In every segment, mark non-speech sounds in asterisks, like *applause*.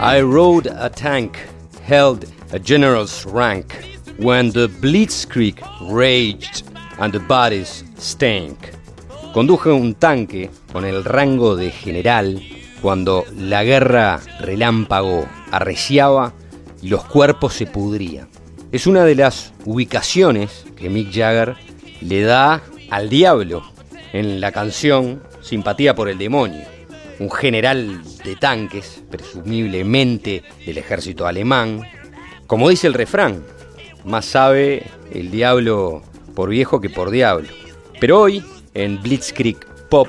I rode a tank, held a general's rank when the blitzkrieg raged and the bodies stank. Conduje un tanque con el rango de general cuando la guerra relámpago arreciaba y los cuerpos se pudrían. Es una de las ubicaciones que Mick Jagger le da al diablo en la canción Simpatía por el Demonio. Un general de tanques, presumiblemente del ejército alemán. Como dice el refrán, más sabe el diablo por viejo que por diablo. Pero hoy, en Blitzkrieg Pop,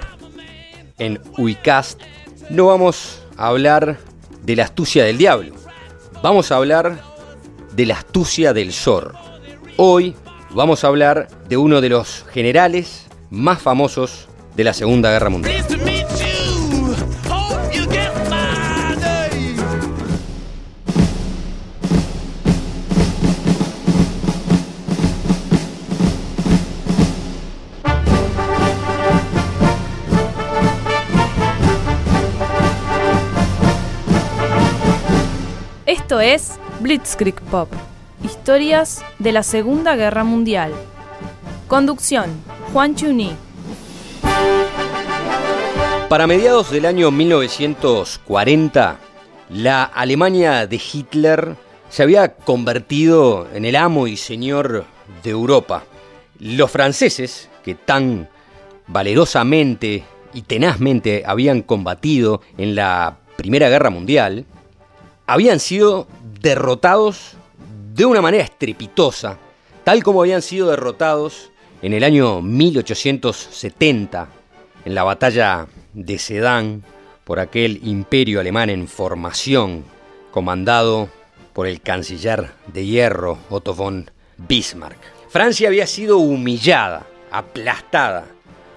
en Uicast, no vamos a hablar de la astucia del diablo. Vamos a hablar de la astucia del zorro. Hoy vamos a hablar de uno de los generales más famosos de la Segunda Guerra Mundial. Esto es Blitzkrieg Pop, historias de la Segunda Guerra Mundial. Conducción, Juan Chuní. Para mediados del año 1940, la Alemania de Hitler se había convertido en el amo y señor de Europa. Los franceses, que tan valerosamente y tenazmente habían combatido en la Primera Guerra Mundial, habían sido derrotados de una manera estrepitosa, tal como habían sido derrotados en el año 1870 en la batalla de Sedan por aquel imperio alemán en formación comandado por el canciller de hierro Otto von Bismarck. Francia había sido humillada, aplastada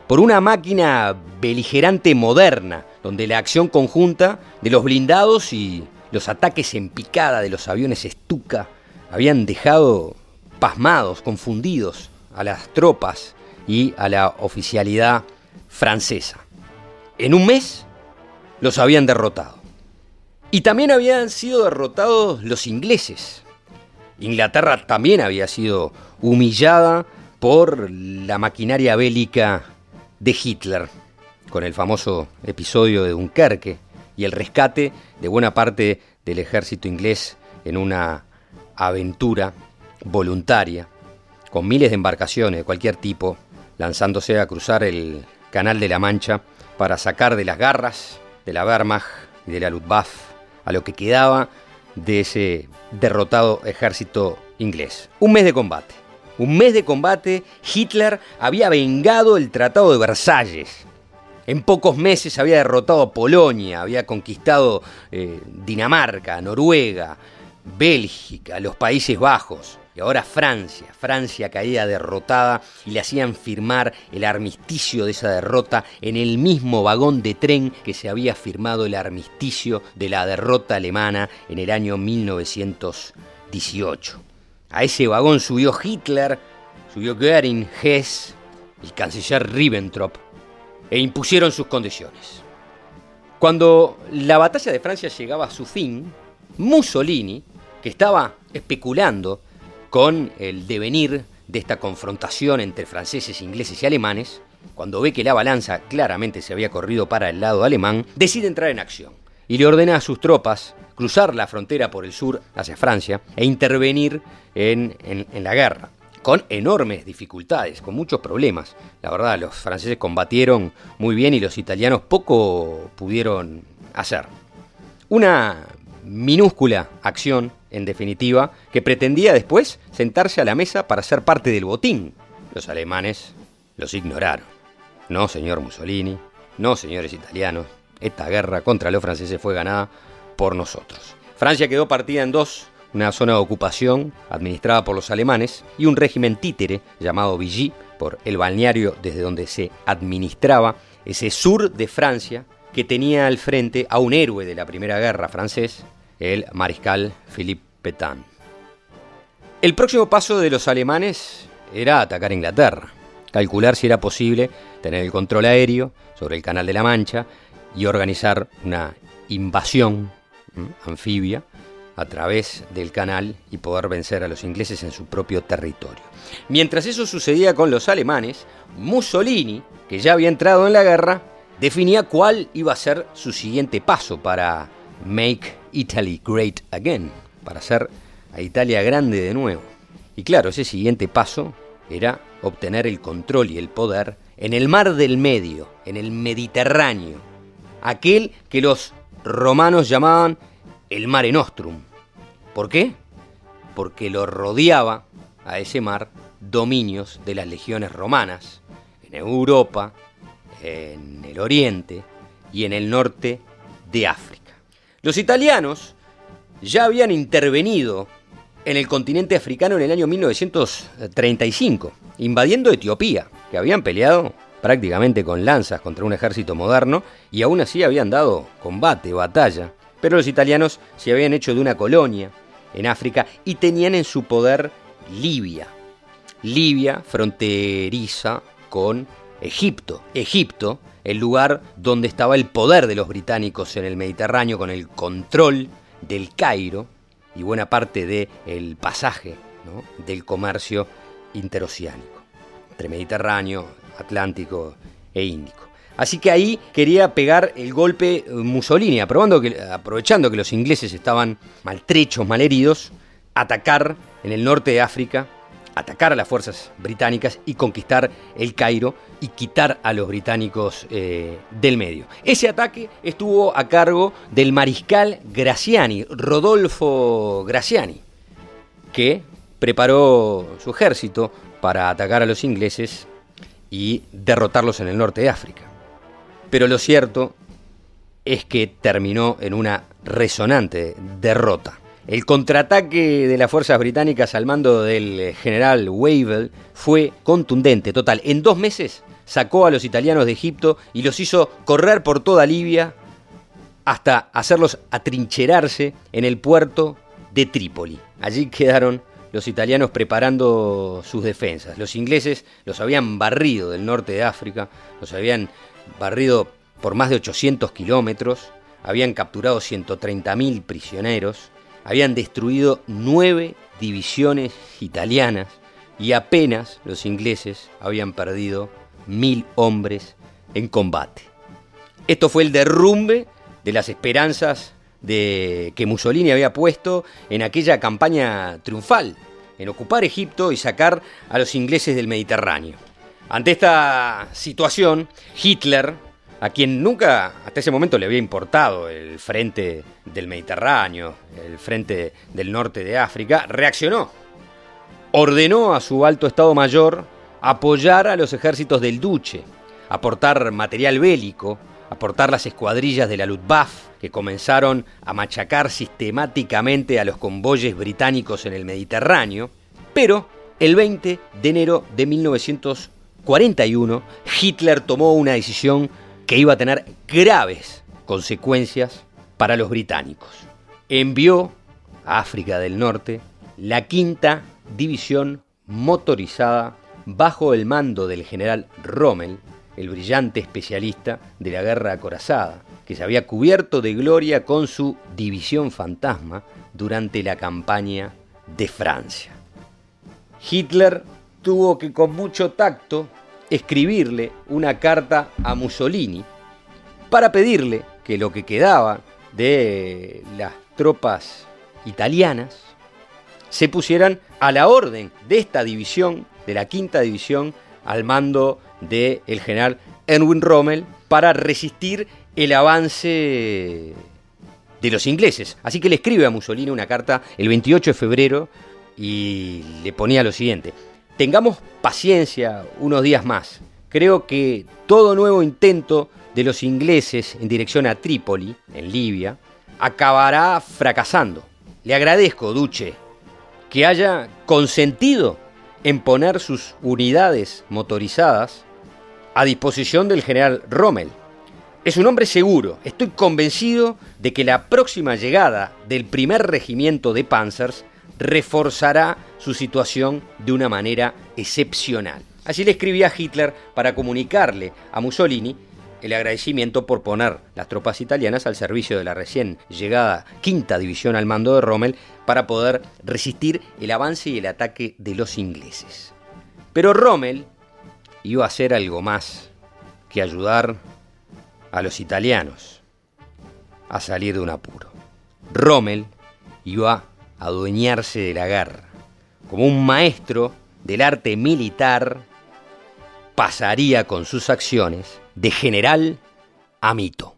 por una máquina beligerante moderna, donde la acción conjunta de los blindados y los ataques en picada de los aviones Stuka habían dejado pasmados, confundidos a las tropas y a la oficialidad francesa. En un mes los habían derrotado. Y también habían sido derrotados los ingleses. Inglaterra también había sido humillada por la maquinaria bélica de Hitler, con el famoso episodio de Dunkerque y el rescate de buena parte del ejército inglés en una aventura voluntaria, con miles de embarcaciones de cualquier tipo, lanzándose a cruzar el Canal de la Mancha para sacar de las garras de la Wehrmacht y de la Luftwaffe a lo que quedaba de ese derrotado ejército inglés. Un mes de combate. Un mes de combate, Hitler había vengado el Tratado de Versalles, en pocos meses había derrotado a Polonia, había conquistado eh, Dinamarca, Noruega, Bélgica, los Países Bajos. Y ahora Francia, Francia caía derrotada y le hacían firmar el armisticio de esa derrota en el mismo vagón de tren que se había firmado el armisticio de la derrota alemana en el año 1918. A ese vagón subió Hitler, subió Göring, Hess, el canciller Ribbentrop, e impusieron sus condiciones. Cuando la batalla de Francia llegaba a su fin, Mussolini, que estaba especulando con el devenir de esta confrontación entre franceses, ingleses y alemanes, cuando ve que la balanza claramente se había corrido para el lado alemán, decide entrar en acción y le ordena a sus tropas cruzar la frontera por el sur hacia Francia e intervenir en, en la guerra con enormes dificultades, con muchos problemas. La verdad, los franceses combatieron muy bien y los italianos poco pudieron hacer. Una minúscula acción, en definitiva, que pretendía después sentarse a la mesa para ser parte del botín. Los alemanes los ignoraron. No, señor Mussolini, no, señores italianos, esta guerra contra los franceses fue ganada por nosotros. Francia quedó partida en dos una zona de ocupación administrada por los alemanes y un régimen títere llamado Vichy por el balneario desde donde se administraba ese sur de Francia que tenía al frente a un héroe de la Primera Guerra francés, el mariscal Philippe Pétain. El próximo paso de los alemanes era atacar Inglaterra, calcular si era posible tener el control aéreo sobre el Canal de la Mancha y organizar una invasión anfibia a través del canal y poder vencer a los ingleses en su propio territorio. Mientras eso sucedía con los alemanes, Mussolini, que ya había entrado en la guerra, definía cuál iba a ser su siguiente paso para Make Italy Great Again, para hacer a Italia grande de nuevo. Y claro, ese siguiente paso era obtener el control y el poder en el mar del medio, en el Mediterráneo, aquel que los romanos llamaban el Mare Nostrum. ¿Por qué? Porque lo rodeaba a ese mar dominios de las legiones romanas en Europa, en el Oriente y en el norte de África. Los italianos ya habían intervenido en el continente africano en el año 1935, invadiendo Etiopía, que habían peleado prácticamente con lanzas contra un ejército moderno y aún así habían dado combate, batalla pero los italianos se habían hecho de una colonia en África y tenían en su poder Libia. Libia fronteriza con Egipto. Egipto, el lugar donde estaba el poder de los británicos en el Mediterráneo con el control del Cairo y buena parte del pasaje del comercio interoceánico, entre Mediterráneo, Atlántico e Índico. Así que ahí quería pegar el golpe eh, Mussolini, aprovechando que los ingleses estaban maltrechos, malheridos, atacar en el norte de África, atacar a las fuerzas británicas y conquistar el Cairo y quitar a los británicos eh, del medio. Ese ataque estuvo a cargo del mariscal Graciani, Rodolfo Graciani, que preparó su ejército para atacar a los ingleses y derrotarlos en el norte de África pero lo cierto es que terminó en una resonante derrota. El contraataque de las fuerzas británicas al mando del general Wavell fue contundente, total. En dos meses sacó a los italianos de Egipto y los hizo correr por toda Libia hasta hacerlos atrincherarse en el puerto de Trípoli. Allí quedaron los italianos preparando sus defensas. Los ingleses los habían barrido del norte de África, los habían barrido por más de 800 kilómetros, habían capturado 130.000 prisioneros, habían destruido nueve divisiones italianas y apenas los ingleses habían perdido mil hombres en combate. Esto fue el derrumbe de las esperanzas de que Mussolini había puesto en aquella campaña triunfal, en ocupar Egipto y sacar a los ingleses del Mediterráneo. Ante esta situación, Hitler, a quien nunca hasta ese momento le había importado el frente del Mediterráneo, el frente del norte de África, reaccionó. Ordenó a su alto Estado Mayor apoyar a los ejércitos del Duce, aportar material bélico, aportar las escuadrillas de la Luftwaffe que comenzaron a machacar sistemáticamente a los convoyes británicos en el Mediterráneo, pero el 20 de enero de 1940 41, Hitler tomó una decisión que iba a tener graves consecuencias para los británicos. Envió a África del Norte la quinta división motorizada bajo el mando del general Rommel, el brillante especialista de la guerra acorazada, que se había cubierto de gloria con su división fantasma durante la campaña de Francia. Hitler tuvo que con mucho tacto escribirle una carta a Mussolini para pedirle que lo que quedaba de las tropas italianas se pusieran a la orden de esta división, de la quinta división, al mando del general Erwin Rommel, para resistir el avance de los ingleses. Así que le escribe a Mussolini una carta el 28 de febrero y le ponía lo siguiente. Tengamos paciencia unos días más. Creo que todo nuevo intento de los ingleses en dirección a Trípoli, en Libia, acabará fracasando. Le agradezco, Duce, que haya consentido en poner sus unidades motorizadas a disposición del general Rommel. Es un hombre seguro. Estoy convencido de que la próxima llegada del primer regimiento de Panzers reforzará su situación de una manera excepcional. Así le escribía a Hitler para comunicarle a Mussolini el agradecimiento por poner las tropas italianas al servicio de la recién llegada quinta división al mando de Rommel para poder resistir el avance y el ataque de los ingleses. Pero Rommel iba a hacer algo más que ayudar a los italianos a salir de un apuro. Rommel iba adueñarse de la guerra. Como un maestro del arte militar, pasaría con sus acciones de general a mito.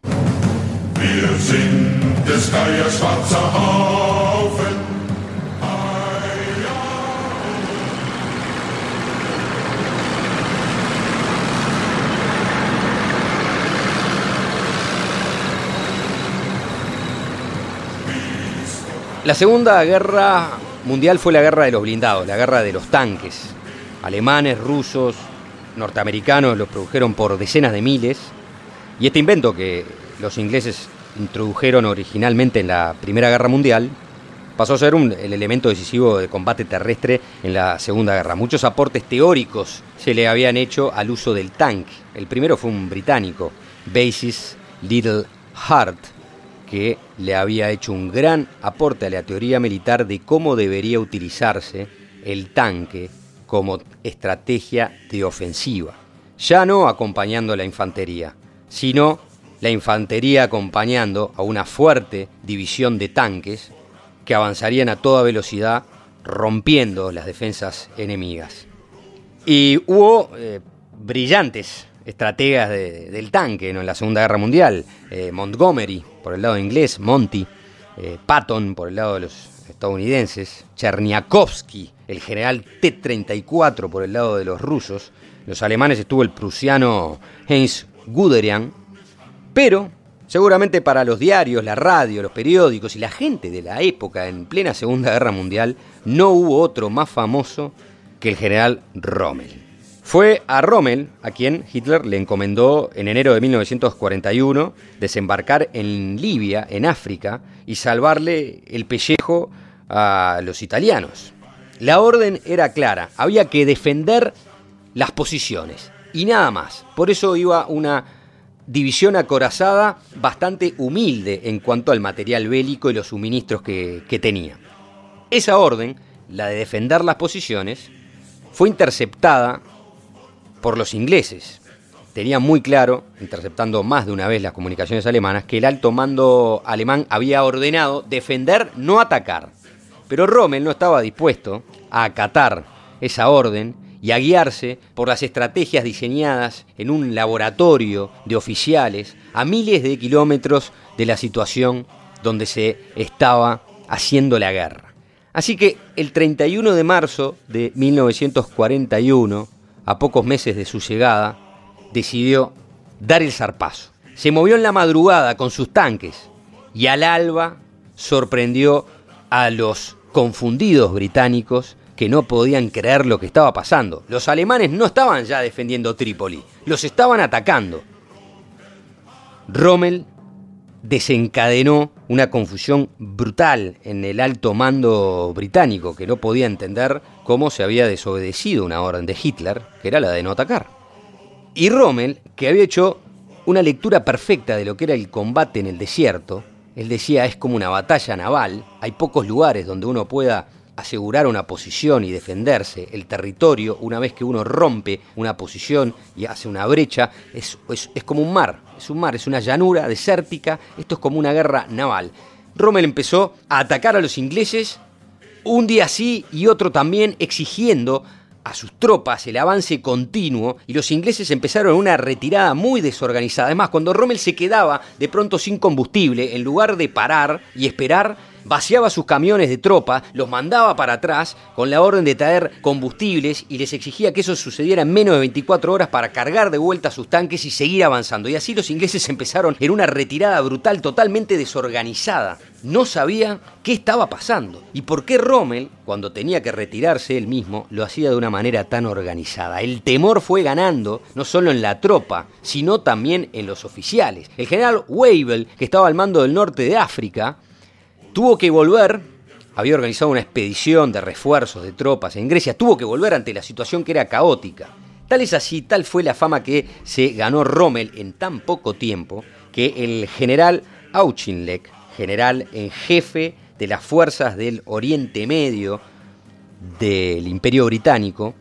La Segunda Guerra Mundial fue la guerra de los blindados, la guerra de los tanques. Alemanes, rusos, norteamericanos los produjeron por decenas de miles. Y este invento que los ingleses introdujeron originalmente en la Primera Guerra Mundial pasó a ser el elemento decisivo de combate terrestre en la Segunda Guerra. Muchos aportes teóricos se le habían hecho al uso del tanque. El primero fue un británico, Basis Little Hart, que le había hecho un gran aporte a la teoría militar de cómo debería utilizarse el tanque como estrategia de ofensiva, ya no acompañando a la infantería, sino la infantería acompañando a una fuerte división de tanques que avanzarían a toda velocidad rompiendo las defensas enemigas. Y hubo eh, brillantes estrategas del tanque en la Segunda Guerra Mundial, eh, Montgomery por el lado inglés, Monty, eh, Patton por el lado de los estadounidenses, Cherniakovsky, el general T-34 por el lado de los rusos, los alemanes estuvo el prusiano Heinz Guderian, pero seguramente para los diarios, la radio, los periódicos y la gente de la época en plena Segunda Guerra Mundial, no hubo otro más famoso que el general Rommel. Fue a Rommel a quien Hitler le encomendó en enero de 1941 desembarcar en Libia, en África, y salvarle el pellejo a los italianos. La orden era clara, había que defender las posiciones y nada más. Por eso iba una división acorazada bastante humilde en cuanto al material bélico y los suministros que, que tenía. Esa orden, la de defender las posiciones, fue interceptada por los ingleses. Tenía muy claro, interceptando más de una vez las comunicaciones alemanas, que el alto mando alemán había ordenado defender, no atacar. Pero Rommel no estaba dispuesto a acatar esa orden y a guiarse por las estrategias diseñadas en un laboratorio de oficiales a miles de kilómetros de la situación donde se estaba haciendo la guerra. Así que el 31 de marzo de 1941, a pocos meses de su llegada, decidió dar el zarpazo. Se movió en la madrugada con sus tanques y al alba sorprendió a los confundidos británicos que no podían creer lo que estaba pasando. Los alemanes no estaban ya defendiendo Trípoli, los estaban atacando. Rommel desencadenó una confusión brutal en el alto mando británico, que no podía entender cómo se había desobedecido una orden de Hitler, que era la de no atacar. Y Rommel, que había hecho una lectura perfecta de lo que era el combate en el desierto, él decía es como una batalla naval, hay pocos lugares donde uno pueda asegurar una posición y defenderse. El territorio, una vez que uno rompe una posición y hace una brecha, es, es, como un mar, es un mar, es una llanura desértica, esto es como una guerra naval. Rommel empezó a atacar a los ingleses un día sí y otro también, exigiendo a sus tropas el avance continuo y los ingleses empezaron una retirada muy desorganizada. Además, cuando Rommel se quedaba de pronto sin combustible, en lugar de parar y esperar, vaciaba sus camiones de tropa, los mandaba para atrás con la orden de traer combustibles y les exigía que eso sucediera en menos de 24 horas para cargar de vuelta sus tanques y seguir avanzando. Y así los ingleses *laughs* empezaron en una retirada brutal totalmente desorganizada. No sabían qué estaba pasando y por qué Rommel, cuando tenía que retirarse él mismo, lo hacía de una manera tan organizada. El temor fue ganando no solo en la tropa, sino también en los oficiales. El general Wavell, que estaba al mando del norte de África, tuvo que volver, había organizado una expedición de refuerzos de tropas en Grecia, tuvo que volver ante la situación que era caótica. Tal es así, tal fue la fama que se ganó Rommel en tan poco tiempo, que el general Auchinleck, general en jefe de las fuerzas del Oriente Medio del Imperio Británico,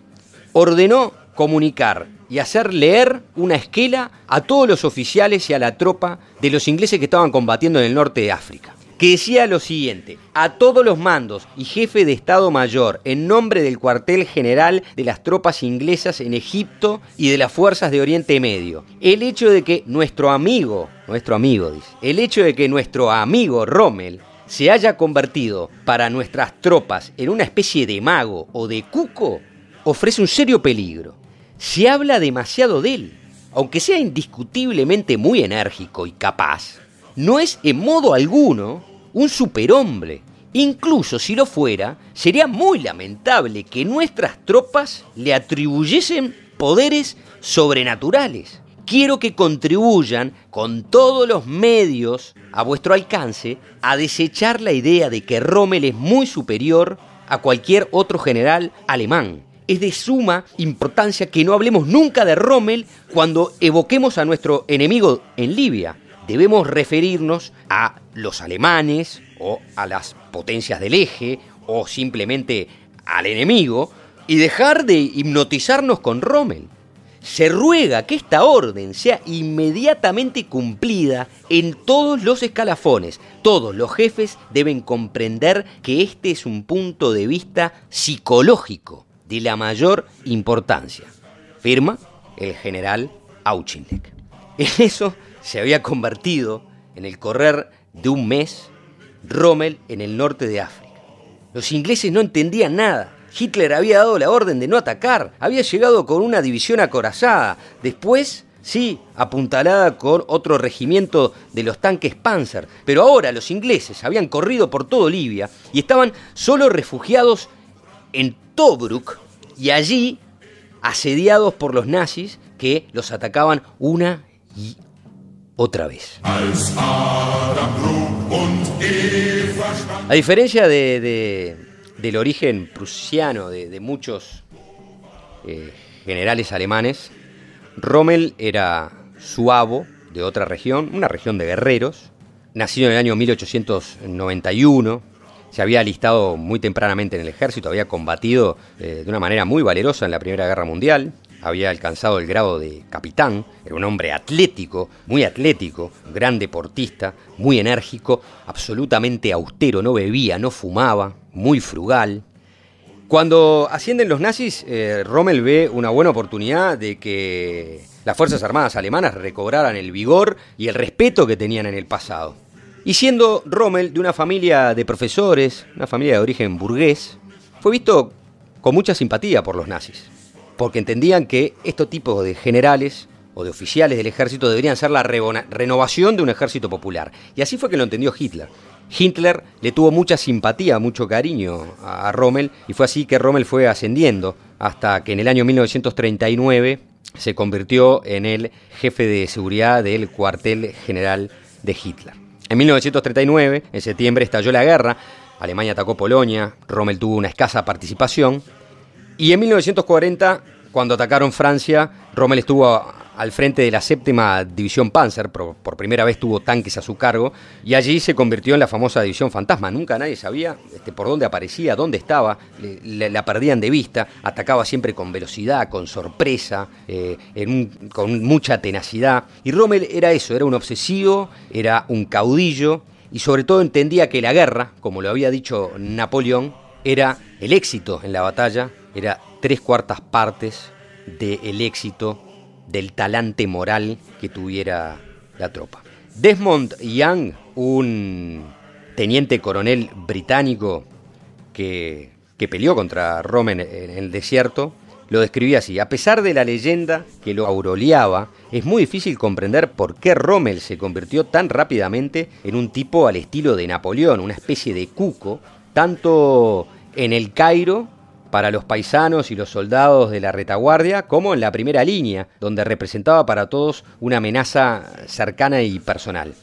ordenó comunicar y hacer leer una esquela a todos los oficiales y a la tropa de los ingleses que estaban combatiendo en el norte de África que decía lo siguiente, a todos los mandos y jefe de Estado Mayor, en nombre del cuartel general de las tropas inglesas en Egipto y de las fuerzas de Oriente Medio, el hecho de que nuestro amigo, nuestro amigo dice, el hecho de que nuestro amigo Rommel se haya convertido para nuestras tropas en una especie de mago o de cuco, ofrece un serio peligro. Se habla demasiado de él, aunque sea indiscutiblemente muy enérgico y capaz no es en modo alguno un superhombre. Incluso si lo fuera, sería muy lamentable que nuestras tropas le atribuyesen poderes sobrenaturales. Quiero que contribuyan con todos los medios a vuestro alcance a desechar la idea de que Rommel es muy superior a cualquier otro general alemán. Es de suma importancia que no hablemos nunca de Rommel cuando evoquemos a nuestro enemigo en Libia debemos referirnos a los alemanes o a las potencias del eje o simplemente al enemigo y dejar de hipnotizarnos con Rommel. Se ruega que esta orden sea inmediatamente cumplida en todos los escalafones. Todos los jefes deben comprender que este es un punto de vista psicológico de la mayor importancia. Firma el general Auchinleck. En eso se había convertido en el correr de un mes Rommel en el norte de África. Los ingleses no entendían nada. Hitler había dado la orden de no atacar, había llegado con una división acorazada, después, sí, apuntalada con otro regimiento de los tanques Panzer, pero ahora los ingleses habían corrido por todo Libia y estaban solo refugiados en Tobruk y allí asediados por los nazis que los atacaban una y otra vez. A diferencia de, del origen prusiano de, muchos eh, generales alemanes, Rommel era suavo de otra región, una región de guerreros, nacido en el año 1891, se había alistado muy tempranamente en el ejército, había combatido eh, de una manera muy valerosa en la Primera Guerra Mundial, había alcanzado el grado de capitán, era un hombre atlético, muy atlético, gran deportista, muy enérgico, absolutamente austero, no bebía, no fumaba, muy frugal. Cuando ascienden los nazis, eh, Rommel ve una buena oportunidad de que las Fuerzas Armadas alemanas recobraran el vigor y el respeto que tenían en el pasado. Y siendo Rommel de una familia de profesores, una familia de origen burgués, fue visto con mucha simpatía por los nazis porque entendían que estos tipos de generales o de oficiales del ejército deberían ser la renovación de un ejército popular. Y así fue que lo entendió Hitler. Hitler le tuvo mucha simpatía, mucho cariño a Rommel y fue así que Rommel fue ascendiendo hasta que en el año 1939 se convirtió en el jefe de seguridad del cuartel general de Hitler. En 1939, en septiembre, estalló la guerra, Alemania atacó Polonia, Rommel tuvo una escasa participación y en 1940, cuando atacaron Francia, Rommel estuvo al frente de la séptima división Panzer, por, primera vez tuvo tanques a su cargo, y allí se convirtió en la famosa división Fantasma. Nunca nadie sabía este, por dónde aparecía, dónde estaba, le, la perdían de vista, atacaba siempre con velocidad, con sorpresa, eh, con mucha tenacidad. Y Rommel era eso, era un obsesivo, era un caudillo, y sobre todo entendía que la guerra, como lo había dicho Napoleón, era el éxito en la batalla, era tres cuartas partes del éxito, del talante moral que tuviera la tropa. Desmond Young, un teniente coronel británico que, que peleó contra Rommel en el desierto, lo describía así. A pesar de la leyenda que lo auroleaba, es muy difícil comprender por qué Rommel se convirtió tan rápidamente en un tipo al estilo de Napoleón, una especie de cuco, tanto en el Cairo para los paisanos y los soldados de la retaguardia, como en la primera línea, donde representaba para todos una amenaza cercana y personal.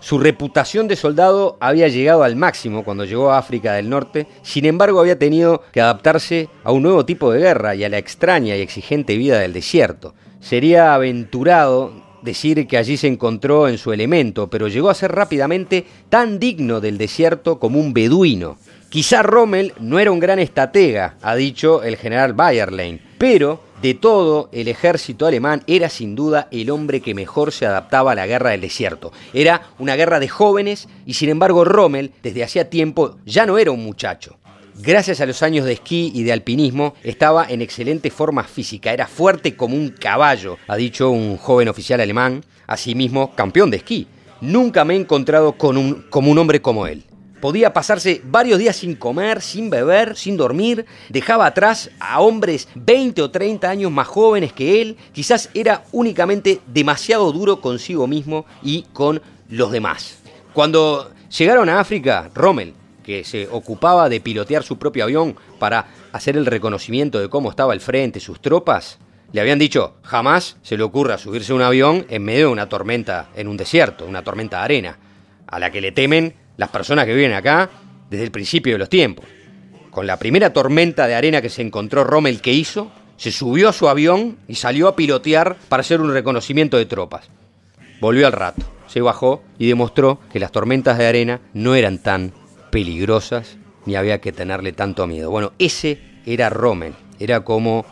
Su reputación de soldado había llegado al máximo cuando llegó a África del Norte, sin embargo había tenido que adaptarse a un nuevo tipo de guerra y a la extraña y exigente vida del desierto. Sería aventurado decir que allí se encontró en su elemento, pero llegó a ser rápidamente tan digno del desierto como un beduino. Quizá Rommel no era un gran estratega, ha dicho el general Bayerlein, pero de todo el ejército alemán era sin duda el hombre que mejor se adaptaba a la guerra del desierto. Era una guerra de jóvenes y sin embargo Rommel desde hacía tiempo ya no era un muchacho. Gracias a los años de esquí y de alpinismo, estaba en excelente forma física, era fuerte como un caballo, ha dicho un joven oficial alemán, asimismo campeón de esquí. Nunca me he encontrado con un, como un hombre como él. Podía pasarse varios días sin comer, sin beber, sin dormir. Dejaba atrás a hombres 20 o 30 años más jóvenes que él. Quizás era únicamente demasiado duro consigo mismo y con los demás. Cuando llegaron a África, Rommel, que se ocupaba de pilotear su propio avión para hacer el reconocimiento de cómo estaba el frente, sus tropas, le habían dicho, jamás se le ocurra subirse a un avión en medio de una tormenta en un desierto, una tormenta de arena, a la que le temen las personas que viven acá desde el principio de los tiempos. Con la primera tormenta de arena que se encontró Rommel que hizo, se subió a su avión y salió a pilotear para hacer un reconocimiento de tropas. Volvió al rato, se bajó y demostró que las tormentas de arena no eran tan peligrosas ni había que tenerle tanto miedo. Bueno, ese era Rommel, era como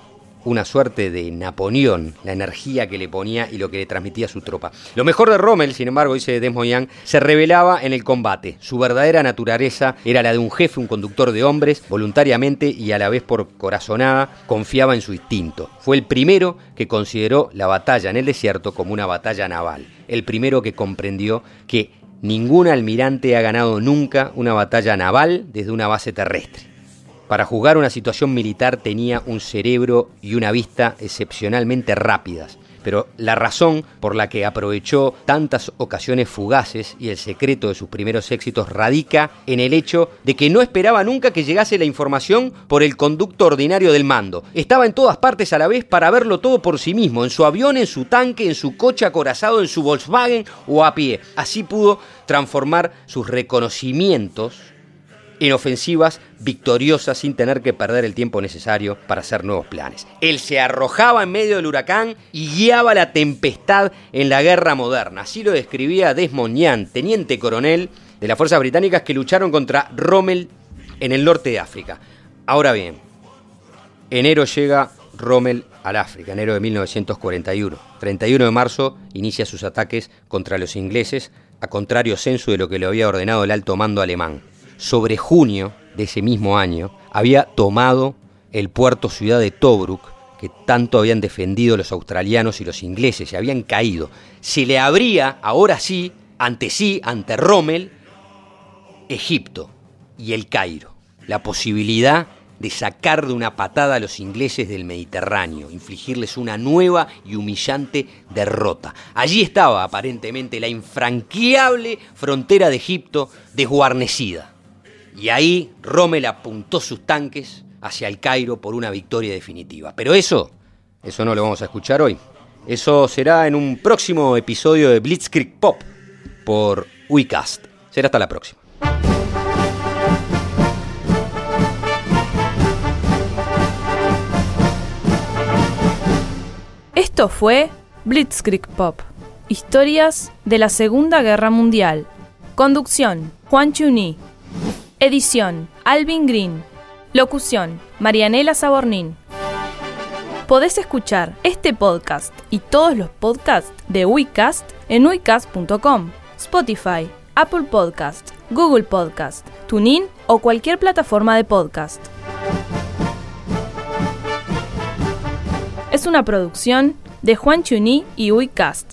una suerte de Napoleón, la energía que le ponía y lo que le transmitía a su tropa. Lo mejor de Rommel, sin embargo, dice Desmoyan, se revelaba en el combate. Su verdadera naturaleza era la de un jefe, un conductor de hombres, voluntariamente y a la vez por corazonada, confiaba en su instinto. Fue el primero que consideró la batalla en el desierto como una batalla naval. El primero que comprendió que ningún almirante ha ganado nunca una batalla naval desde una base terrestre. Para jugar una situación militar tenía un cerebro y una vista excepcionalmente rápidas, pero la razón por la que aprovechó tantas ocasiones fugaces y el secreto de sus primeros éxitos radica en el hecho de que no esperaba nunca que llegase la información por el conducto ordinario del mando. Estaba en todas partes a la vez para verlo todo por sí mismo, en su avión, en su tanque, en su coche acorazado, en su Volkswagen o a pie. Así pudo transformar sus reconocimientos en ofensivas victoriosas sin tener que perder el tiempo necesario para hacer nuevos planes. Él se arrojaba en medio del huracán y guiaba la tempestad en la guerra moderna. Así lo describía Desmond teniente coronel de las fuerzas británicas que lucharon contra Rommel en el norte de África. Ahora bien, enero llega Rommel al África, enero de 1941. 31 de marzo inicia sus ataques contra los ingleses, a contrario censo de lo que le había ordenado el alto mando alemán sobre junio de ese mismo año, había tomado el puerto ciudad de Tobruk, que tanto habían defendido los australianos y los ingleses, se habían caído. Se le abría, ahora sí, ante sí, ante Rommel, Egipto y el Cairo, la posibilidad de sacar de una patada a los ingleses del Mediterráneo, infligirles una nueva y humillante derrota. Allí estaba aparentemente la infranqueable frontera de Egipto desguarnecida. Y ahí Rommel apuntó sus tanques hacia el Cairo por una victoria definitiva. Pero eso, eso no lo vamos a escuchar hoy. Eso será en un próximo episodio de Blitzkrieg Pop por WeCast. Será hasta la próxima. Esto fue Blitzkrieg Pop. Historias de la Segunda Guerra Mundial. Conducción, Juan Chuní. Edición, Alvin Green. Locución, Marianela Sabornín. Podés escuchar este podcast y todos los podcasts de Wicast en wicast.com, Spotify, Apple Podcast, Google Podcast, TuneIn o cualquier plataforma de podcast. Es una producción de Juan Chuní y Wicast.